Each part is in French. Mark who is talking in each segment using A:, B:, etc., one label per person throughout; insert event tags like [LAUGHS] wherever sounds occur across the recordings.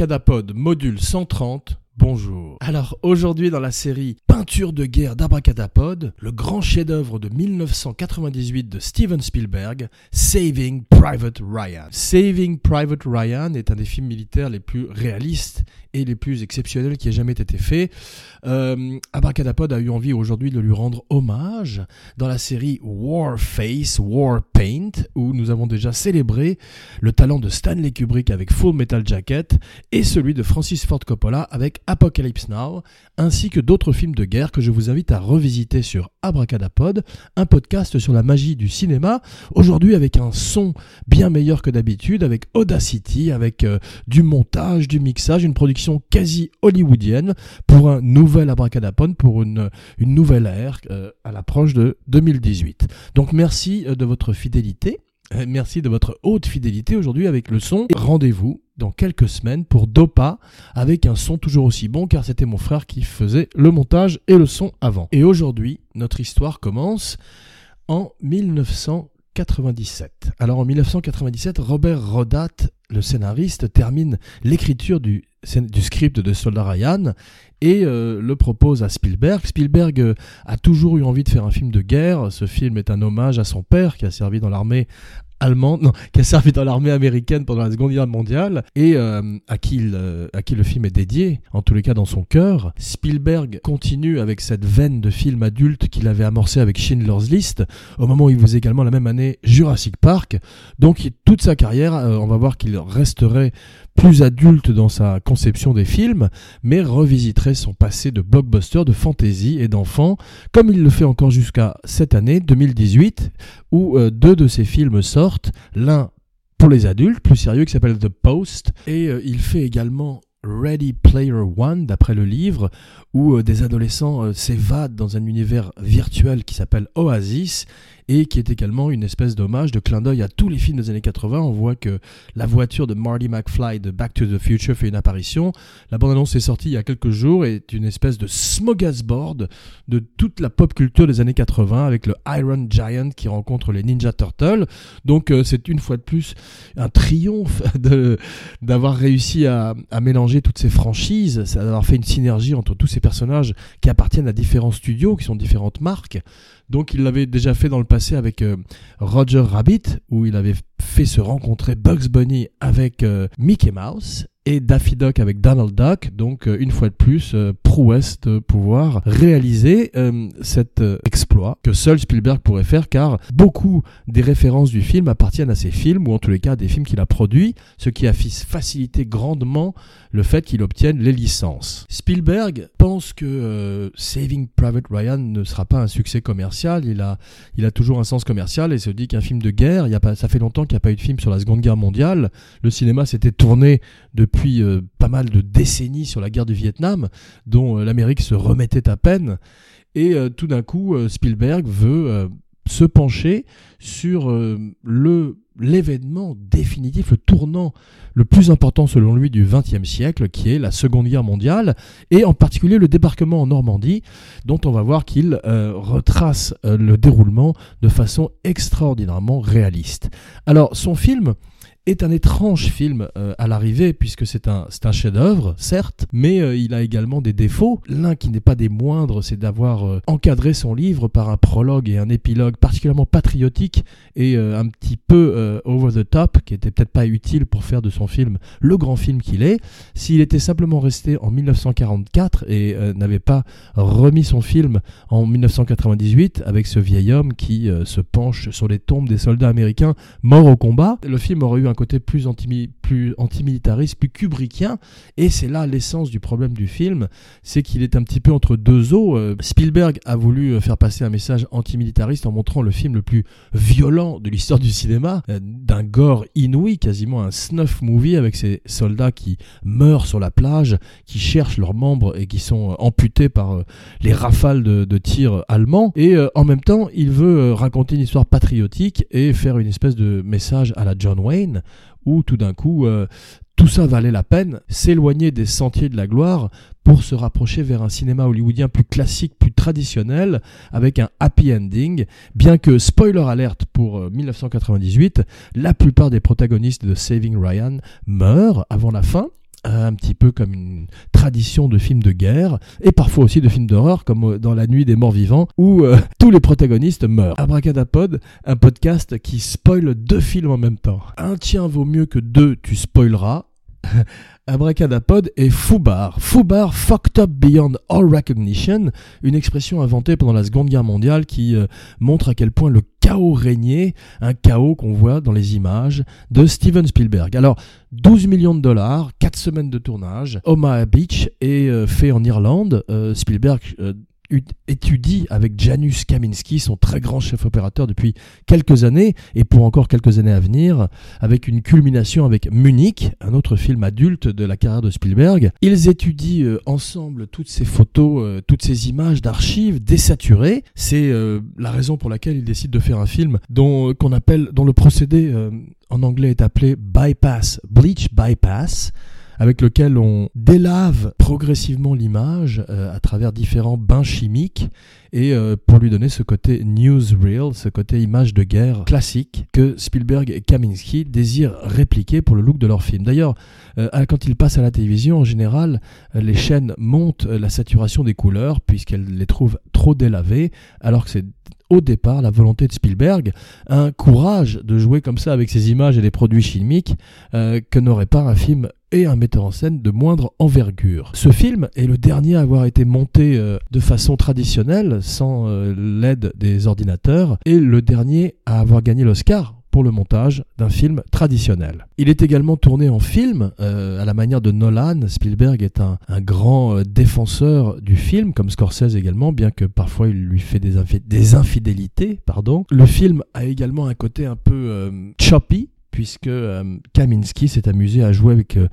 A: Abracadapod, module 130. Bonjour. Alors aujourd'hui dans la série Peinture de guerre d'Abracadapod, le grand chef-d'œuvre de 1998 de Steven Spielberg, Saving Private Ryan. Saving Private Ryan est un des films militaires les plus réalistes et les plus exceptionnels qui ait jamais été fait. Euh, Abracadapod a eu envie aujourd'hui de lui rendre hommage dans la série War Face, War Paint, où nous avons déjà célébré le talent de Stanley Kubrick avec Full Metal Jacket et celui de Francis Ford Coppola avec Apocalypse Now, ainsi que d'autres films de guerre que je vous invite à revisiter sur Abracadapod, un podcast sur la magie du cinéma, aujourd'hui avec un son bien meilleur que d'habitude, avec Audacity, avec euh, du montage, du mixage, une production quasi hollywoodienne pour un nouvel Abracadapod, pour une, nouvelle ère euh, à l'approche de 2018. Donc merci euh, de votre fidélité. Merci de votre haute fidélité aujourd'hui avec le son. Rendez-vous dans quelques semaines pour Dopa avec un son toujours aussi bon car c'était mon frère qui faisait le montage et le son avant. Et aujourd'hui, notre histoire commence en 1997. Alors en 1997, Robert Rodat, le scénariste, termine l'écriture du, du script de Soldat Ryan et euh, le propose à Spielberg. Spielberg euh, a toujours eu envie de faire un film de guerre. Ce film est un hommage à son père qui a servi dans l'armée allemande, non, qui a servi dans l'armée américaine pendant la Seconde Guerre mondiale et euh, à, qui à qui le film est dédié, en tous les cas dans son cœur. Spielberg continue avec cette veine de film adulte qu'il avait amorcé avec Schindler's List, au moment où il faisait également la même année Jurassic Park. Donc toute sa carrière, euh, on va voir qu'il resterait plus adulte dans sa conception des films, mais revisiterait son passé de blockbuster, de fantasy et d'enfant, comme il le fait encore jusqu'à cette année, 2018, où euh, deux de ses films sortent, l'un pour les adultes, plus sérieux, qui s'appelle The Post, et euh, il fait également Ready Player One, d'après le livre, où euh, des adolescents s'évadent dans un univers virtuel qui s'appelle Oasis et qui est également une espèce d'hommage, de clin d'œil à tous les films des années 80. On voit que la voiture de Marty McFly de Back to the Future fait une apparition. La bande-annonce est sortie il y a quelques jours et est une espèce de smorgasbord de toute la pop culture des années 80 avec le Iron Giant qui rencontre les Ninja Turtles. Donc euh, c'est une fois de plus un triomphe [LAUGHS] d'avoir réussi à, à, mélanger toutes ces franchises, d'avoir fait une synergie entre tous ces personnages qui appartiennent à différents studios, qui sont différentes marques. Donc il l'avait déjà fait dans le passé avec euh, Roger Rabbit, où il avait fait se rencontrer Bugs Bunny avec euh, Mickey Mouse et Daffy Duck avec Donald Duck. Donc euh, une fois de plus, prouesse de pouvoir réaliser cet exploit que seul Spielberg pourrait faire, car beaucoup des références du film appartiennent à ses films, ou en tous les cas des films qu'il a produits, ce qui a facilité grandement le fait qu'il obtienne les licences. Spielberg pense que Saving Private Ryan ne sera pas un succès commercial il a, il a toujours un sens commercial et se dit qu'un film de guerre, y a pas, ça fait longtemps qu'il n'y a pas eu de film sur la Seconde Guerre mondiale. Le cinéma s'était tourné depuis euh, pas mal de décennies sur la guerre du Vietnam, dont euh, l'Amérique se remettait à peine. Et euh, tout d'un coup, Spielberg veut se pencher sur le l'événement définitif, le tournant le plus important selon lui du XXe siècle, qui est la Seconde Guerre mondiale, et en particulier le débarquement en Normandie, dont on va voir qu'il euh, retrace euh, le déroulement de façon extraordinairement réaliste. Alors son film est un étrange film euh, à l'arrivée, puisque c'est un, un chef-d'œuvre, certes, mais euh, il a également des défauts. L'un qui n'est pas des moindres, c'est d'avoir euh, encadré son livre par un prologue et un épilogue particulièrement patriotique et un petit peu over the top, qui était peut-être pas utile pour faire de son film le grand film qu'il est. S'il était simplement resté en 1944 et n'avait pas remis son film en 1998 avec ce vieil homme qui se penche sur les tombes des soldats américains morts au combat, le film aurait eu un côté plus, anti, plus antimilitariste, plus kubrickien. Et c'est là l'essence du problème du film, c'est qu'il est un petit peu entre deux eaux. Euh, Spielberg a voulu euh, faire passer un message antimilitariste en montrant le film le plus violent de l'histoire du cinéma, euh, d'un gore inouï, quasiment un snuff movie avec ces soldats qui meurent sur la plage, qui cherchent leurs membres et qui sont amputés par les rafales de, de tirs allemands. Et en même temps, il veut raconter une histoire patriotique et faire une espèce de message à la John Wayne où tout d'un coup euh, tout ça valait la peine, s'éloigner des sentiers de la gloire pour se rapprocher vers un cinéma hollywoodien plus classique, plus traditionnel, avec un happy ending, bien que, spoiler alert pour 1998, euh, la plupart des protagonistes de Saving Ryan meurent avant la fin, un petit peu comme une tradition de films de guerre et parfois aussi de films d'horreur comme dans La Nuit des Morts Vivants où [LAUGHS] tous les protagonistes meurent. Abracadapod, un podcast qui spoil deux films en même temps. Un tien vaut mieux que deux, tu spoileras. [LAUGHS] Abracadapod et Foubar. Foubar, fucked up beyond all recognition, une expression inventée pendant la Seconde Guerre mondiale qui euh, montre à quel point le chaos régnait, un chaos qu'on voit dans les images de Steven Spielberg. Alors, 12 millions de dollars, 4 semaines de tournage, Omaha Beach est euh, fait en Irlande. Euh, Spielberg étudie avec Janusz Kaminski, son très grand chef opérateur depuis quelques années et pour encore quelques années à venir, avec une culmination avec Munich, un autre film adulte de la carrière de Spielberg. Ils étudient euh, ensemble toutes ces photos, euh, toutes ces images d'archives désaturées. C'est euh, la raison pour laquelle ils décident de faire un film dont qu'on appelle, dont le procédé en anglais est appelé bypass, bleach bypass avec lequel on délave progressivement l'image euh, à travers différents bains chimiques et euh, pour lui donner ce côté newsreel, ce côté image de guerre classique que Spielberg et Kaminski désirent répliquer pour le look de leur film. D'ailleurs, euh, quand ils passent à la télévision, en général, les chaînes montent la saturation des couleurs puisqu'elles les trouvent trop délavées, alors que c'est au départ la volonté de Spielberg, un courage de jouer comme ça avec ces images et les produits chimiques que n'aurait pas un film et un metteur en scène de moindre envergure. Ce film est le dernier à avoir été monté euh, de façon traditionnelle, sans euh, l'aide des ordinateurs, et le dernier à avoir gagné l'Oscar pour le montage d'un film traditionnel. Il est également tourné en film, euh, à la manière de Nolan. Spielberg est un, grand défenseur du film, comme Scorsese également, bien que parfois il lui fait des, des infidélités. Pardon. Le film a également un côté un peu choppy, puisque euh, Kaminski s'est amusé à jouer avec euh,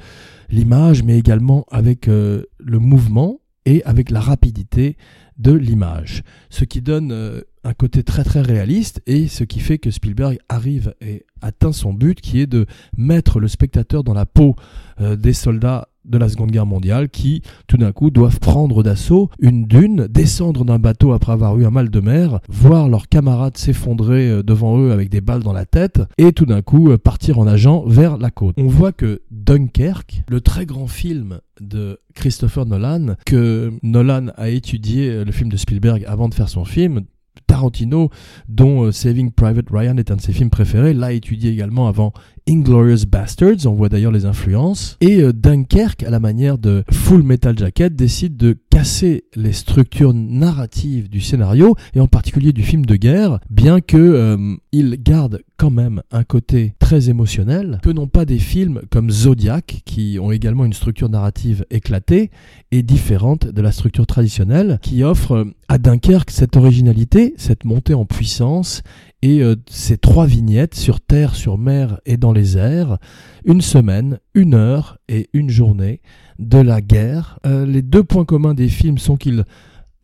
A: l'image, mais également avec euh, le mouvement et avec la rapidité de l'image, ce qui donne un côté très très réaliste et ce qui fait que Spielberg arrive et atteint son but qui est de mettre le spectateur dans la peau des soldats de la Seconde Guerre mondiale qui, tout d'un coup, doivent prendre d'assaut une dune, descendre d'un bateau après avoir eu un mal de mer, voir leurs camarades s'effondrer euh, devant eux avec des balles dans la tête, et tout d'un coup euh, partir en nageant vers la côte. On voit que Dunkerque, le très grand film de Christopher Nolan, que Nolan a étudié euh, le film de Spielberg avant de faire son film, Tarantino, dont Saving Private Ryan est un de ses films préférés, l'a étudié également avant Inglorious Bastards, on voit d'ailleurs les influences, et euh, Dunkerque, à la manière de Full Metal Jacket, décide de casser les structures narratives du scénario, et en particulier du film de guerre, bien que euh, il garde quand même un côté très émotionnel, que n'ont pas des films comme Zodiac, qui ont également une structure narrative éclatée et différente de la structure traditionnelle, qui offre euh, à Dunkerque cette originalité, cette montée en puissance et euh, ces trois vignettes sur terre, sur mer et dans les airs, une semaine, une heure et une journée de la guerre. Euh, les deux points communs des films sont qu'ils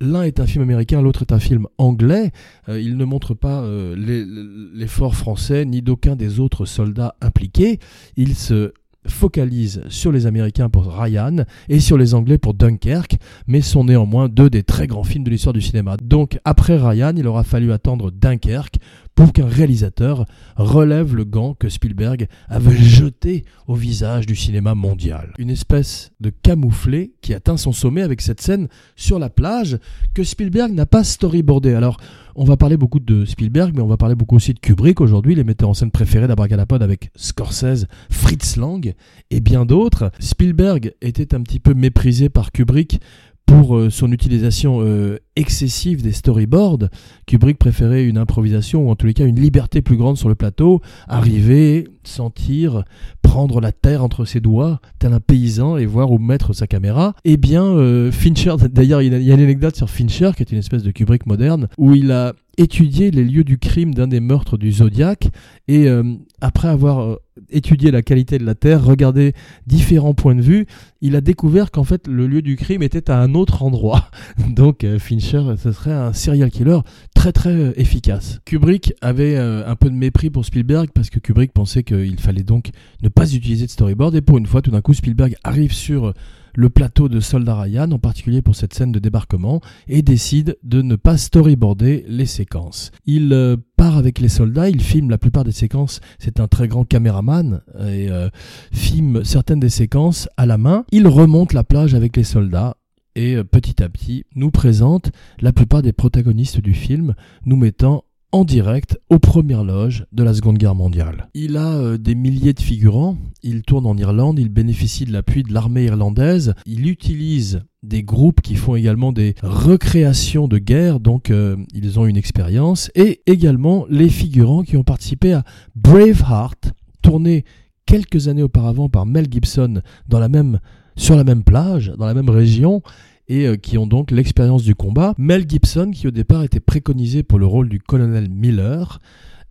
A: L'un est un film américain, l'autre est un film anglais. Euh, il ne montre pas l'effort français ni d'aucun des autres soldats impliqués. Il se focalise sur les Américains pour Ryan et sur les Anglais pour Dunkerque, mais sont néanmoins deux des très grands films de l'histoire du cinéma. Donc après Ryan, il aura fallu attendre Dunkerque pour qu'un réalisateur relève le gant que Spielberg avait jeté au visage du cinéma mondial. Une espèce de camouflé qui atteint son sommet avec cette scène sur la plage que Spielberg n'a pas storyboardé. Alors, on va parler beaucoup de Spielberg, mais on va parler beaucoup aussi de Kubrick aujourd'hui, les metteurs en scène préférés d'Abracadapod avec Scorsese, Fritz Lang et bien d'autres. Spielberg était un petit peu méprisé par Kubrick pour euh, son utilisation euh, excessive des storyboards, Kubrick préférait une improvisation ou en tous les cas une liberté plus grande sur le plateau, arriver, sentir, prendre la terre entre ses doigts, tel un paysan et voir où mettre sa caméra. Eh bien, euh, Fincher, [LAUGHS] d'ailleurs il y a une anecdote sur Fincher qui est une espèce de Kubrick moderne, où il a étudié les lieux du crime d'un des meurtres du Zodiac et après avoir étudié la qualité de la terre, regardé différents points de vue, il a découvert qu'en fait le lieu du crime était à un autre endroit. [LAUGHS] Donc euh, Fincher, ce serait un serial killer très très euh, efficace. Kubrick avait euh, un peu de mépris pour Spielberg parce que Kubrick pensait qu'il fallait donc ne pas utiliser de storyboard et pour une fois tout d'un coup Spielberg arrive sur le plateau de Soldat Ryan, en particulier pour cette scène de débarquement, et décide de ne pas storyboarder les séquences. Il avec les soldats, il filme la plupart des séquences, c'est un très grand caméraman, et euh, filme certaines des séquences à la main. Il remonte la plage avec les soldats, et euh, petit à petit nous présente la plupart des protagonistes du film, nous mettant en direct aux premières loges de la Seconde Guerre mondiale. Il a euh, des milliers de figurants, il tourne en Irlande, il bénéficie de l'appui de l'armée irlandaise, il utilise des groupes qui font également des recréations de guerre, donc euh, ils ont une expérience, et également les figurants qui ont participé à Braveheart, tourné quelques années auparavant par Mel Gibson dans la même, sur la même plage, dans la même région, et euh, qui ont donc l'expérience du combat. Mel Gibson, qui au départ était préconisé pour le rôle du colonel Miller,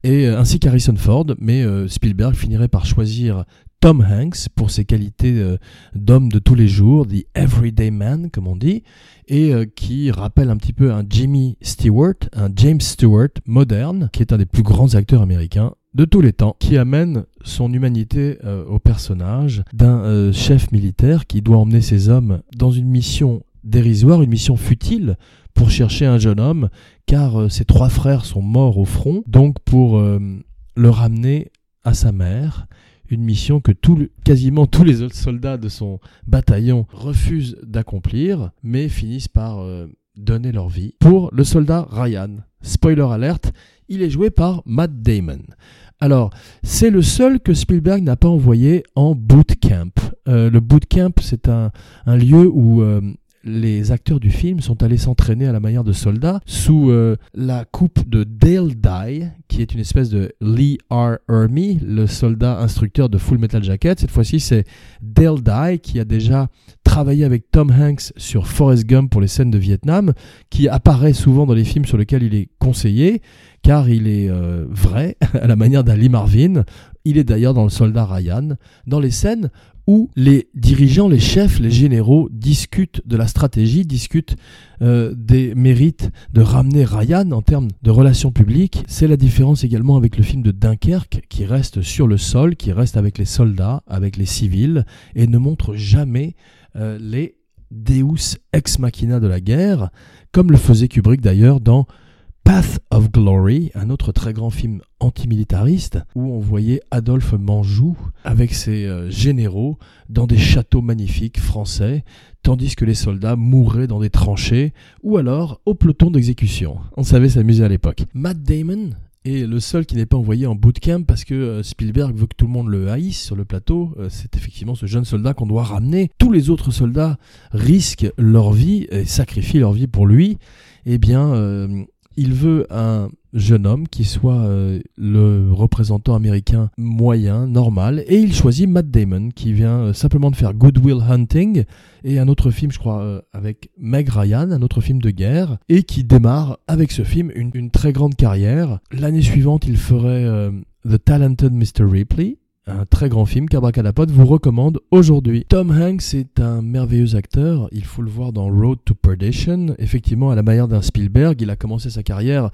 A: et euh, ainsi qu'Harrison Ford, mais euh, Spielberg finirait par choisir Tom Hanks pour ses qualités d'homme de tous les jours, the everyday man comme on dit, et qui rappelle un petit peu un Jimmy Stewart, un James Stewart moderne, qui est un des plus grands acteurs américains de tous les temps, qui amène son humanité au personnage d'un chef militaire qui doit emmener ses hommes dans une mission dérisoire, une mission futile pour chercher un jeune homme, car euh, ses trois frères sont morts au front, donc pour euh, le ramener à sa mère, une mission que quasiment tous les autres soldats de son bataillon refusent d'accomplir, mais finissent par euh, donner leur vie pour le soldat Ryan. Spoiler alerte, il est joué par Matt Damon. Alors, c'est le seul que Spielberg n'a pas envoyé en bootcamp. le bootcamp, c'est un, lieu où les acteurs du film sont allés s'entraîner à la manière de soldats sous euh, la coupe de Dale Dye, qui est une espèce de Lee R. Ermey, le soldat instructeur de Full Metal Jacket. Cette fois-ci, c'est Dale Dye qui a déjà travaillé avec Tom Hanks sur Forrest Gump pour les scènes de Vietnam, qui apparaît souvent dans les films sur lesquels il est conseillé, car il est euh, vrai, [LAUGHS] à la manière d'Ali Marvin. Il est d'ailleurs dans le soldat Ryan, dans les scènes où les dirigeants, les chefs, les généraux discutent de la stratégie, discutent euh, des mérites de ramener Ryan en termes de relations publiques. C'est la différence également avec le film de Dunkerque qui reste sur le sol, qui reste avec les soldats, avec les civils et ne montre jamais euh, les Deus ex machina de la guerre, comme le faisait Kubrick d'ailleurs dans Path of Glory, un autre très grand film antimilitariste, où on voyait Adolphe Manjou avec ses euh, généraux dans des châteaux magnifiques français, tandis que les soldats mouraient dans des tranchées, ou alors au peloton d'exécution. On savait s'amuser à l'époque. Matt Damon est le seul qui n'est pas envoyé en bootcamp parce que euh, Spielberg veut que tout le monde le haïsse sur le plateau. Euh, c'est effectivement ce jeune soldat qu'on doit ramener. Tous les autres soldats risquent leur vie et sacrifient leur vie pour lui. Eh bien, il veut un jeune homme qui soit euh, le représentant américain moyen, normal, et il choisit Matt Damon qui vient euh, simplement de faire Good Will Hunting et un autre film, je crois, euh, avec Meg Ryan, un autre film de guerre, et qui démarre avec ce film une, une très grande carrière. L'année suivante, il ferait The Talented Mr. Ripley, un très grand film qu'Abracadapod vous recommande aujourd'hui. Tom Hanks est un merveilleux acteur, il faut le voir dans Road to Perdition. Effectivement, à la manière d'un Spielberg, il a commencé sa carrière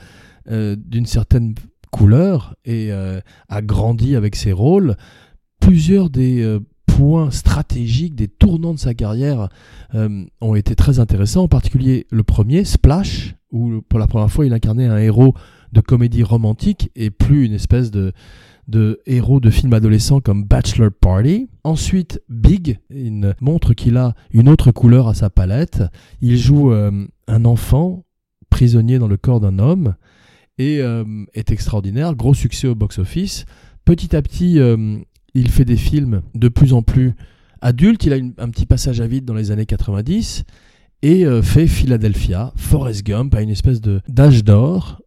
A: euh, d'une certaine couleur et euh, a grandi avec ses rôles. Plusieurs des euh, points stratégiques, des tournants de sa carrière ont été très intéressants, en particulier le premier, Splash, où pour la première fois il incarnait un héros de comédie romantique et plus une espèce de de héros de films adolescents comme Bachelor Party. Ensuite, Big, montre qu'il a une autre couleur à sa palette. Il joue euh, un enfant prisonnier dans le corps d'un homme et euh, est extraordinaire. Gros succès au box-office. Petit à petit, euh, il fait des films de plus en plus adultes. Il a un petit passage à vide dans les années 90 et fait Philadelphia, Forrest Gump à une espèce de d'âge d'or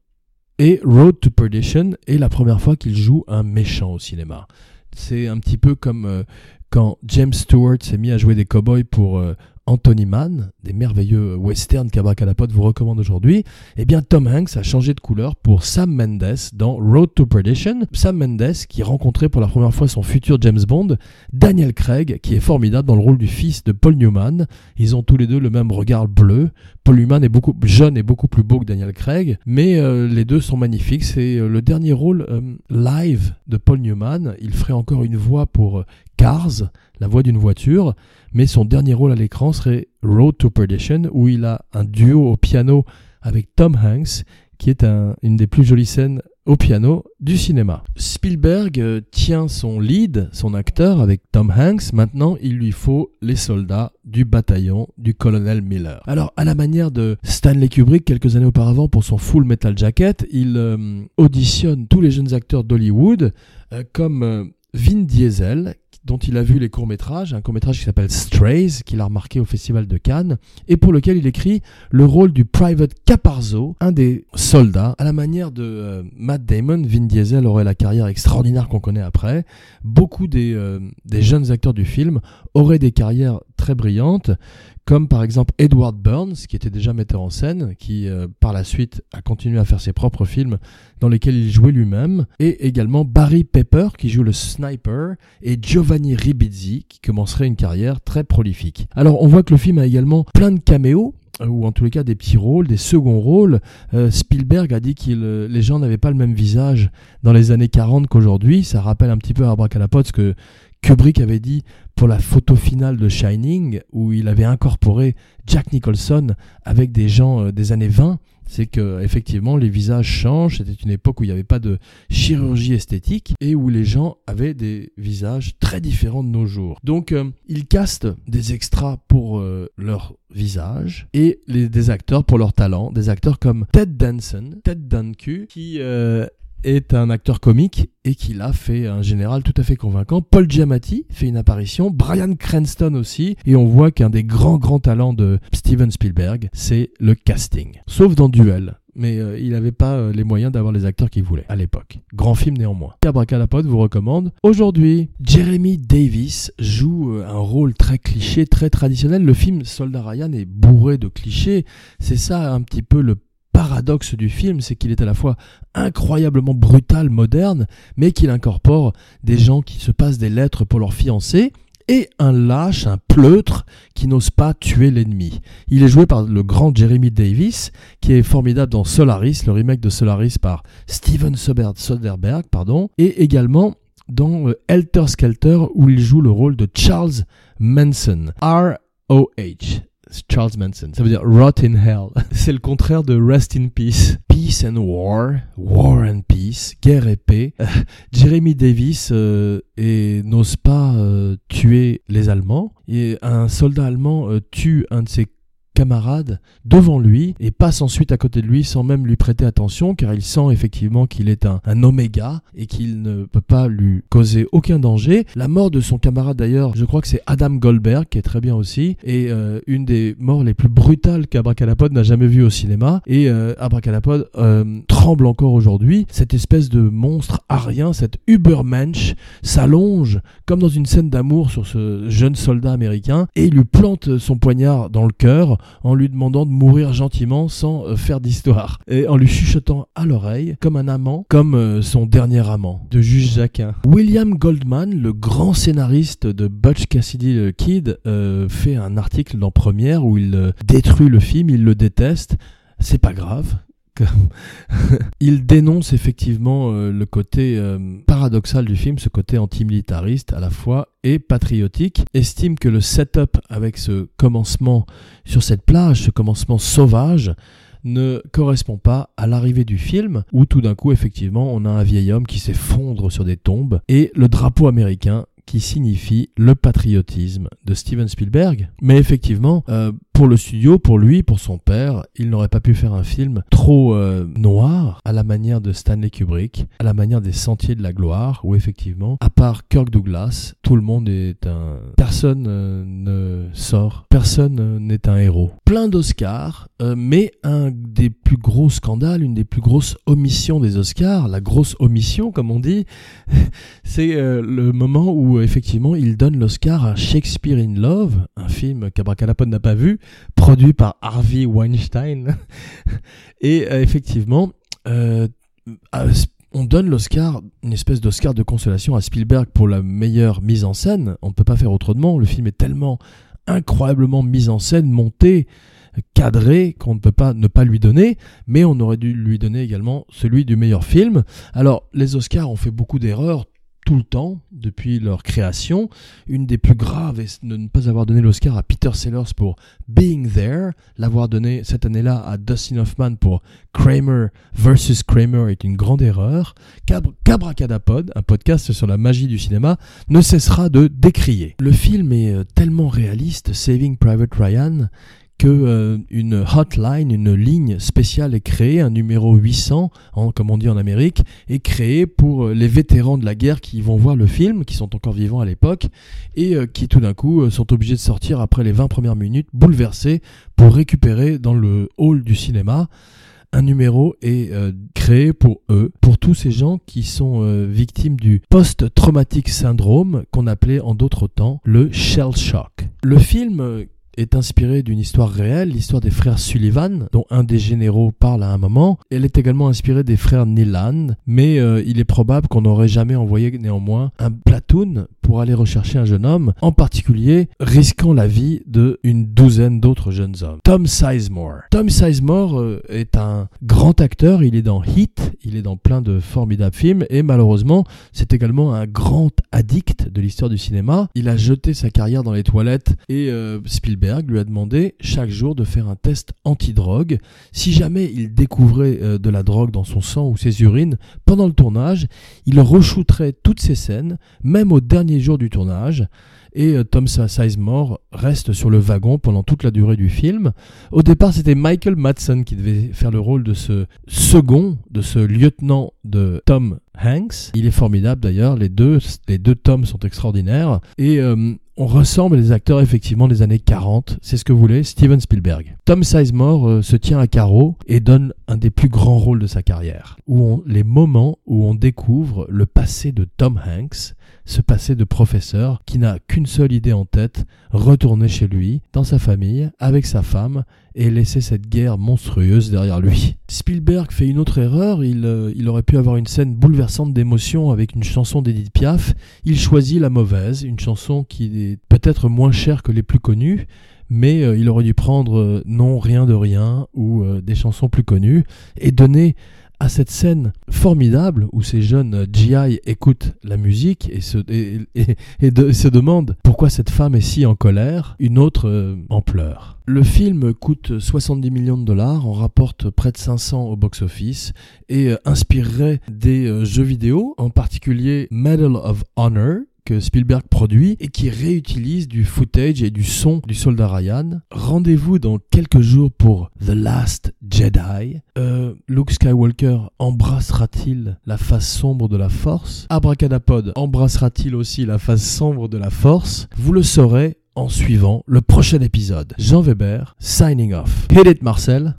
A: et Road to Perdition est la première fois qu'il joue un méchant au cinéma. C'est un petit peu comme euh, quand James Stewart s'est mis à jouer des cowboys pour euh, Anthony Mann, des merveilleux westerns qu'Abracadapod vous recommande aujourd'hui, eh bien Tom Hanks a changé de couleur pour Sam Mendes dans Road to Perdition. Sam Mendes qui rencontrait pour la première fois son futur James Bond, Daniel Craig qui est formidable dans le rôle du fils de Paul Newman. Ils ont tous les deux le même regard bleu. Paul Newman est beaucoup jeune et beaucoup plus beau que Daniel Craig, mais euh, les deux sont magnifiques. C'est euh, le dernier rôle euh, live de Paul Newman. Il ferait encore une voix pour Cars, la voix d'une voiture mais son dernier rôle à l'écran serait Road to Perdition, où il a un duo au piano avec Tom Hanks, qui est une des plus jolies scènes au piano du cinéma. Spielberg euh, tient son lead, son acteur avec Tom Hanks. Maintenant, il lui faut les soldats du bataillon du colonel Miller. Alors, à la manière de Stanley Kubrick quelques années auparavant pour son Full Metal Jacket, il euh, auditionne tous les jeunes acteurs d'Hollywood euh, comme Vin Diesel, dont il a vu les courts-métrages, un court-métrage qui s'appelle Strays, qu'il a remarqué au Festival de Cannes, et pour lequel il écrit le rôle du Private Caparzo, un des soldats. À la manière de euh, Matt Damon, Vin Diesel aurait la carrière extraordinaire qu'on connaît après. Beaucoup des, euh, des jeunes acteurs du film auraient des carrières très brillantes comme par exemple Edward Burns, qui était déjà metteur en scène, qui euh, par la suite a continué à faire ses propres films dans lesquels il jouait lui-même, et également Barry Pepper, qui joue le sniper, et Giovanni Ribizzi, qui commencerait une carrière très prolifique. Alors on voit que le film a également plein de caméos, euh, ou en tous les cas des petits rôles, des seconds rôles. Euh, Spielberg a dit que les gens n'avaient pas le même visage dans les années 40 qu'aujourd'hui. Ça rappelle un petit peu à Abracadapod ce que Kubrick avait dit pour la photo finale de Shining, où il avait incorporé Jack Nicholson avec des gens euh, des années 20, c'est que effectivement les visages changent. C'était une époque où il n'y avait pas de chirurgie esthétique et où les gens avaient des visages très différents de nos jours. Donc euh, ils castent des extras pour euh, leur visage et des acteurs pour leur talent. Des acteurs comme Ted Danson, Ted Danku, qui est un acteur comique et qui l'a fait un général tout à fait convaincant. Paul Giamatti fait une apparition, Brian Cranston aussi, et on voit qu'un des grands grands talents de Steven Spielberg, c'est le casting. Sauf dans Duel, mais euh, il n'avait pas euh, les moyens d'avoir les acteurs qu'il voulait à l'époque. Grand film néanmoins. Abracadapod vous recommande. Aujourd'hui, Jeremy Davis joue euh, un rôle très cliché, très traditionnel. Le film Soldat Ryan est bourré de clichés. C'est ça un petit peu le paradoxe du film, c'est qu'il est à la fois incroyablement brutal, moderne, mais qu'il incorpore des gens qui se passent des lettres pour leur fiancé, et un lâche, un pleutre qui n'ose pas tuer l'ennemi. Il est joué par le grand Jeremy Davis, qui est formidable dans Solaris, le remake de Solaris par Steven Soderbergh, pardon, et également dans euh, Helter Skelter, où il joue le rôle de Charles Manson, R-O-H. Charles Manson. Ça veut dire rot in hell. [LAUGHS] C'est le contraire de rest in peace. Peace and war, war and peace, guerre et paix. [LAUGHS] Jeremy Davis euh, n'ose pas euh, tuer les Allemands. Et un soldat allemand euh, tue un de ses camarade devant lui et passe ensuite à côté de lui sans même lui prêter attention car il sent effectivement qu'il est un, oméga et qu'il ne peut pas lui causer aucun danger. La mort de son camarade d'ailleurs, je crois que c'est Adam Goldberg qui est très bien aussi et euh, une des morts les plus brutales qu'Abracadapod n'a jamais vu au cinéma et euh, euh, tremble encore aujourd'hui. Cette espèce de monstre arien, cet Ubermensch s'allonge comme dans une scène d'amour sur ce jeune soldat américain et lui plante son poignard dans le cœur en lui demandant de mourir gentiment sans euh, faire d'histoire, et en lui chuchotant à l'oreille comme un amant, comme euh, son dernier amant, de Juge Jacquin. William Goldman, le grand scénariste de Butch Cassidy le Kid, euh, fait un article dans Première où il détruit le film, il le déteste. C'est pas grave, [LAUGHS] il dénonce effectivement euh, le côté euh, paradoxal du film, ce côté antimilitariste à la fois et patriotique, estime que le setup avec ce commencement sur cette plage, ce commencement sauvage, ne correspond pas à l'arrivée du film où tout d'un coup effectivement on a un vieil homme qui s'effondre sur des tombes et le drapeau américain qui signifie le patriotisme de Steven Spielberg. Mais effectivement, euh, pour le studio, pour lui, pour son père, il n'aurait pas pu faire un film trop euh, noir à la manière de Stanley Kubrick, à la manière des Sentiers de la Gloire, où effectivement, à part Kirk Douglas, tout le monde est un... Personne euh, ne sort, personne n'est un héros. Plein d'Oscars, mais un des plus gros scandales, une des plus grosses omissions des Oscars, la grosse omission comme on dit, [LAUGHS] c'est le moment où effectivement il donne l'Oscar à Shakespeare in Love, un film qu'Abracadapod n'a pas vu, produit par Harvey Weinstein. [LAUGHS] Et euh, effectivement, euh, on donne l'Oscar, une espèce d'Oscar de consolation à Spielberg pour la meilleure mise en scène. On ne peut pas faire autrement. Le film est tellement incroyablement mis en scène, monté, cadré qu'on ne peut pas ne pas lui donner, mais on aurait dû lui donner également celui du meilleur film. Alors les Oscars ont fait beaucoup d'erreurs, tout le temps, depuis leur création. Une des plus graves est de ne pas avoir donné l'Oscar à Peter Sellers pour Being There. L'avoir donné cette année-là à Dustin Hoffman pour Kramer versus Kramer est une grande erreur. Cabracadapod, un podcast sur la magie du cinéma, ne cessera de décrier. Le film est euh, tellement réaliste, Saving Private Ryan, que euh, une hotline, une ligne spéciale est créée, un numéro 800, comme on dit en Amérique, est créé pour euh, les vétérans de la guerre qui vont voir le film, qui sont encore vivants à l'époque, et euh, qui tout d'un coup sont obligés de sortir après les 20 premières minutes, bouleversés, pour récupérer dans le hall du cinéma un numéro est créé pour eux, pour tous ces gens qui sont victimes du post-traumatic syndrome qu'on appelait en d'autres temps le shell shock. Le film est inspirée d'une histoire réelle, l'histoire des frères Sullivan, dont un des généraux parle à un moment. Elle est également inspirée des frères Nilan, mais euh, il est probable qu'on n'aurait jamais envoyé néanmoins un platoon pour aller rechercher un jeune homme, en particulier risquant la vie de une douzaine d'autres jeunes hommes. Tom Sizemore. Tom Sizemore euh, est un grand acteur, il est dans Heat, il est dans plein de formidables films, et malheureusement, c'est également un grand addict de l'histoire du cinéma. Il a jeté sa carrière dans les toilettes et euh, Spielberg lui a demandé chaque jour de faire un test anti-drogue. Si jamais il découvrait euh, de la drogue dans son sang ou ses urines pendant le tournage, il re-shooterait toutes ces scènes, même au dernier du tournage et euh, Tom Sizemore reste sur le wagon pendant toute la durée du film. Au départ, c'était Michael Madsen qui devait faire le rôle de ce second, de ce lieutenant de Tom Hanks. Il est formidable d'ailleurs, les deux, les deux tomes sont extraordinaires. Et euh, on ressemble les acteurs effectivement des années 40, c'est ce que voulait Steven Spielberg. Tom Sizemore euh, se tient à carreau et donne un des plus grands rôles de sa carrière, où les moments où on découvre le passé de Tom Hanks, ce passé de professeur qui n'a qu'une seule idée en tête, retourner chez lui, dans sa famille, avec sa femme, et laisser cette guerre monstrueuse derrière lui. Spielberg fait une autre erreur, il, euh, il aurait pu avoir une scène bouleversante d'émotion avec une chanson d'Edith Piaf, il choisit la mauvaise, une chanson qui est peut-être moins chère que les plus connues, mais euh, il aurait dû prendre euh, Non, rien de rien ou des chansons plus connues et donner à cette scène formidable où ces jeunes GI écoutent la musique et se, demandent pourquoi cette femme est si en colère, une autre euh, en pleurs. Le film coûte 70 millions de dollars, en rapporte près de 500 au box-office et euh, inspirerait des euh, jeux vidéo, en particulier Medal of Honor, que Spielberg produit et qui réutilise du footage et du son du soldat Ryan. Rendez-vous dans quelques jours pour The Last Jedi. Euh, Luke Skywalker embrassera-t-il la face sombre de la Force? Abracadapod embrassera-t-il aussi la face sombre de la Force? Vous le saurez en suivant le prochain épisode. Jean Weber, signing off. Hit it Marcel